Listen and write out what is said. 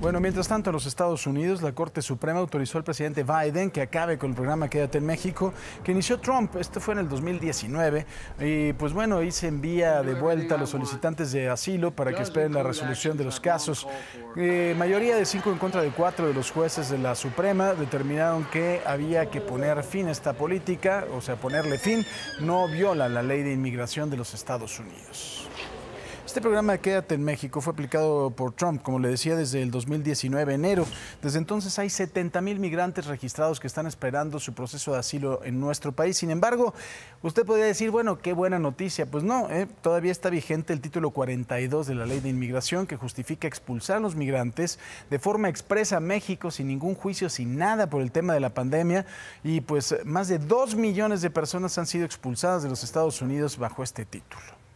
Bueno, mientras tanto, en los Estados Unidos, la Corte Suprema autorizó al presidente Biden que acabe con el programa Quédate en México, que inició Trump. Esto fue en el 2019. Y pues bueno, ahí se envía de vuelta a los solicitantes de asilo para que esperen la resolución de los casos. Eh, mayoría de cinco en contra de cuatro de los jueces de la Suprema determinaron que había que poner fin a esta política, o sea, ponerle fin, no viola la ley de inmigración de los Estados Unidos. Este programa de Quédate en México fue aplicado por Trump, como le decía, desde el 2019, enero. Desde entonces hay 70 mil migrantes registrados que están esperando su proceso de asilo en nuestro país. Sin embargo, usted podría decir, bueno, qué buena noticia. Pues no, ¿eh? todavía está vigente el título 42 de la ley de inmigración que justifica expulsar a los migrantes de forma expresa a México sin ningún juicio, sin nada por el tema de la pandemia. Y pues más de dos millones de personas han sido expulsadas de los Estados Unidos bajo este título.